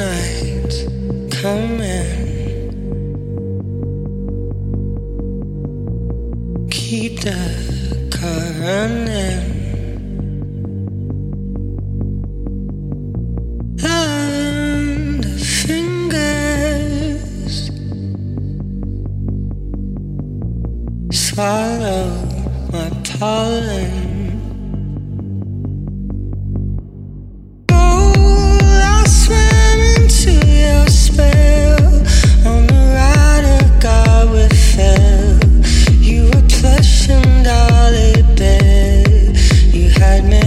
Night come in keep the car running and the fingers swallow my pollen.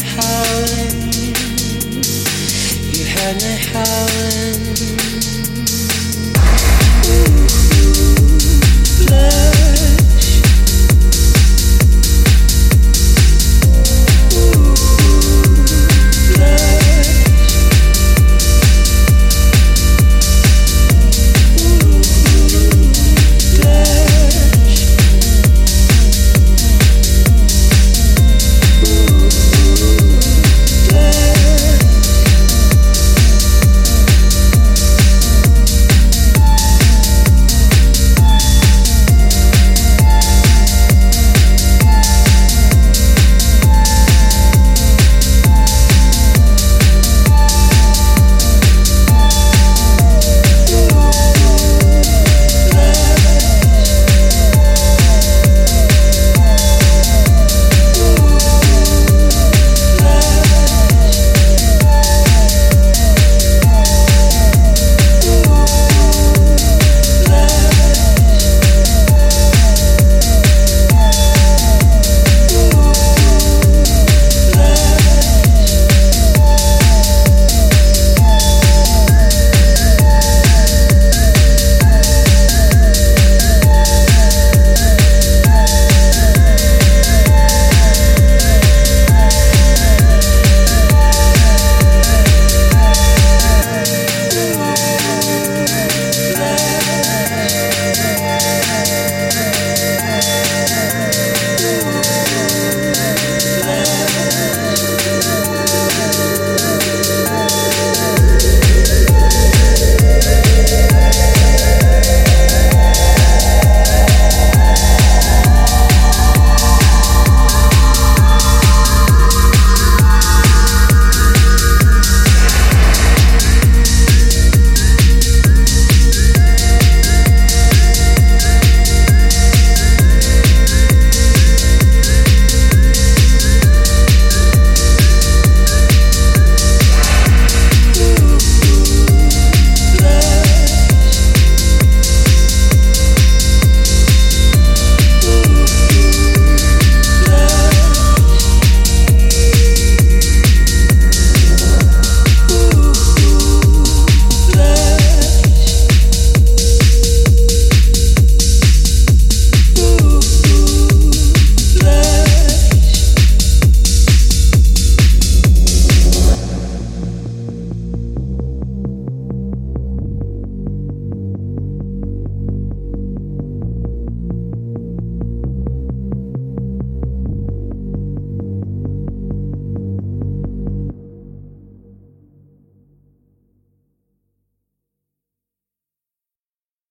howling. You had me howling. Ooh, love.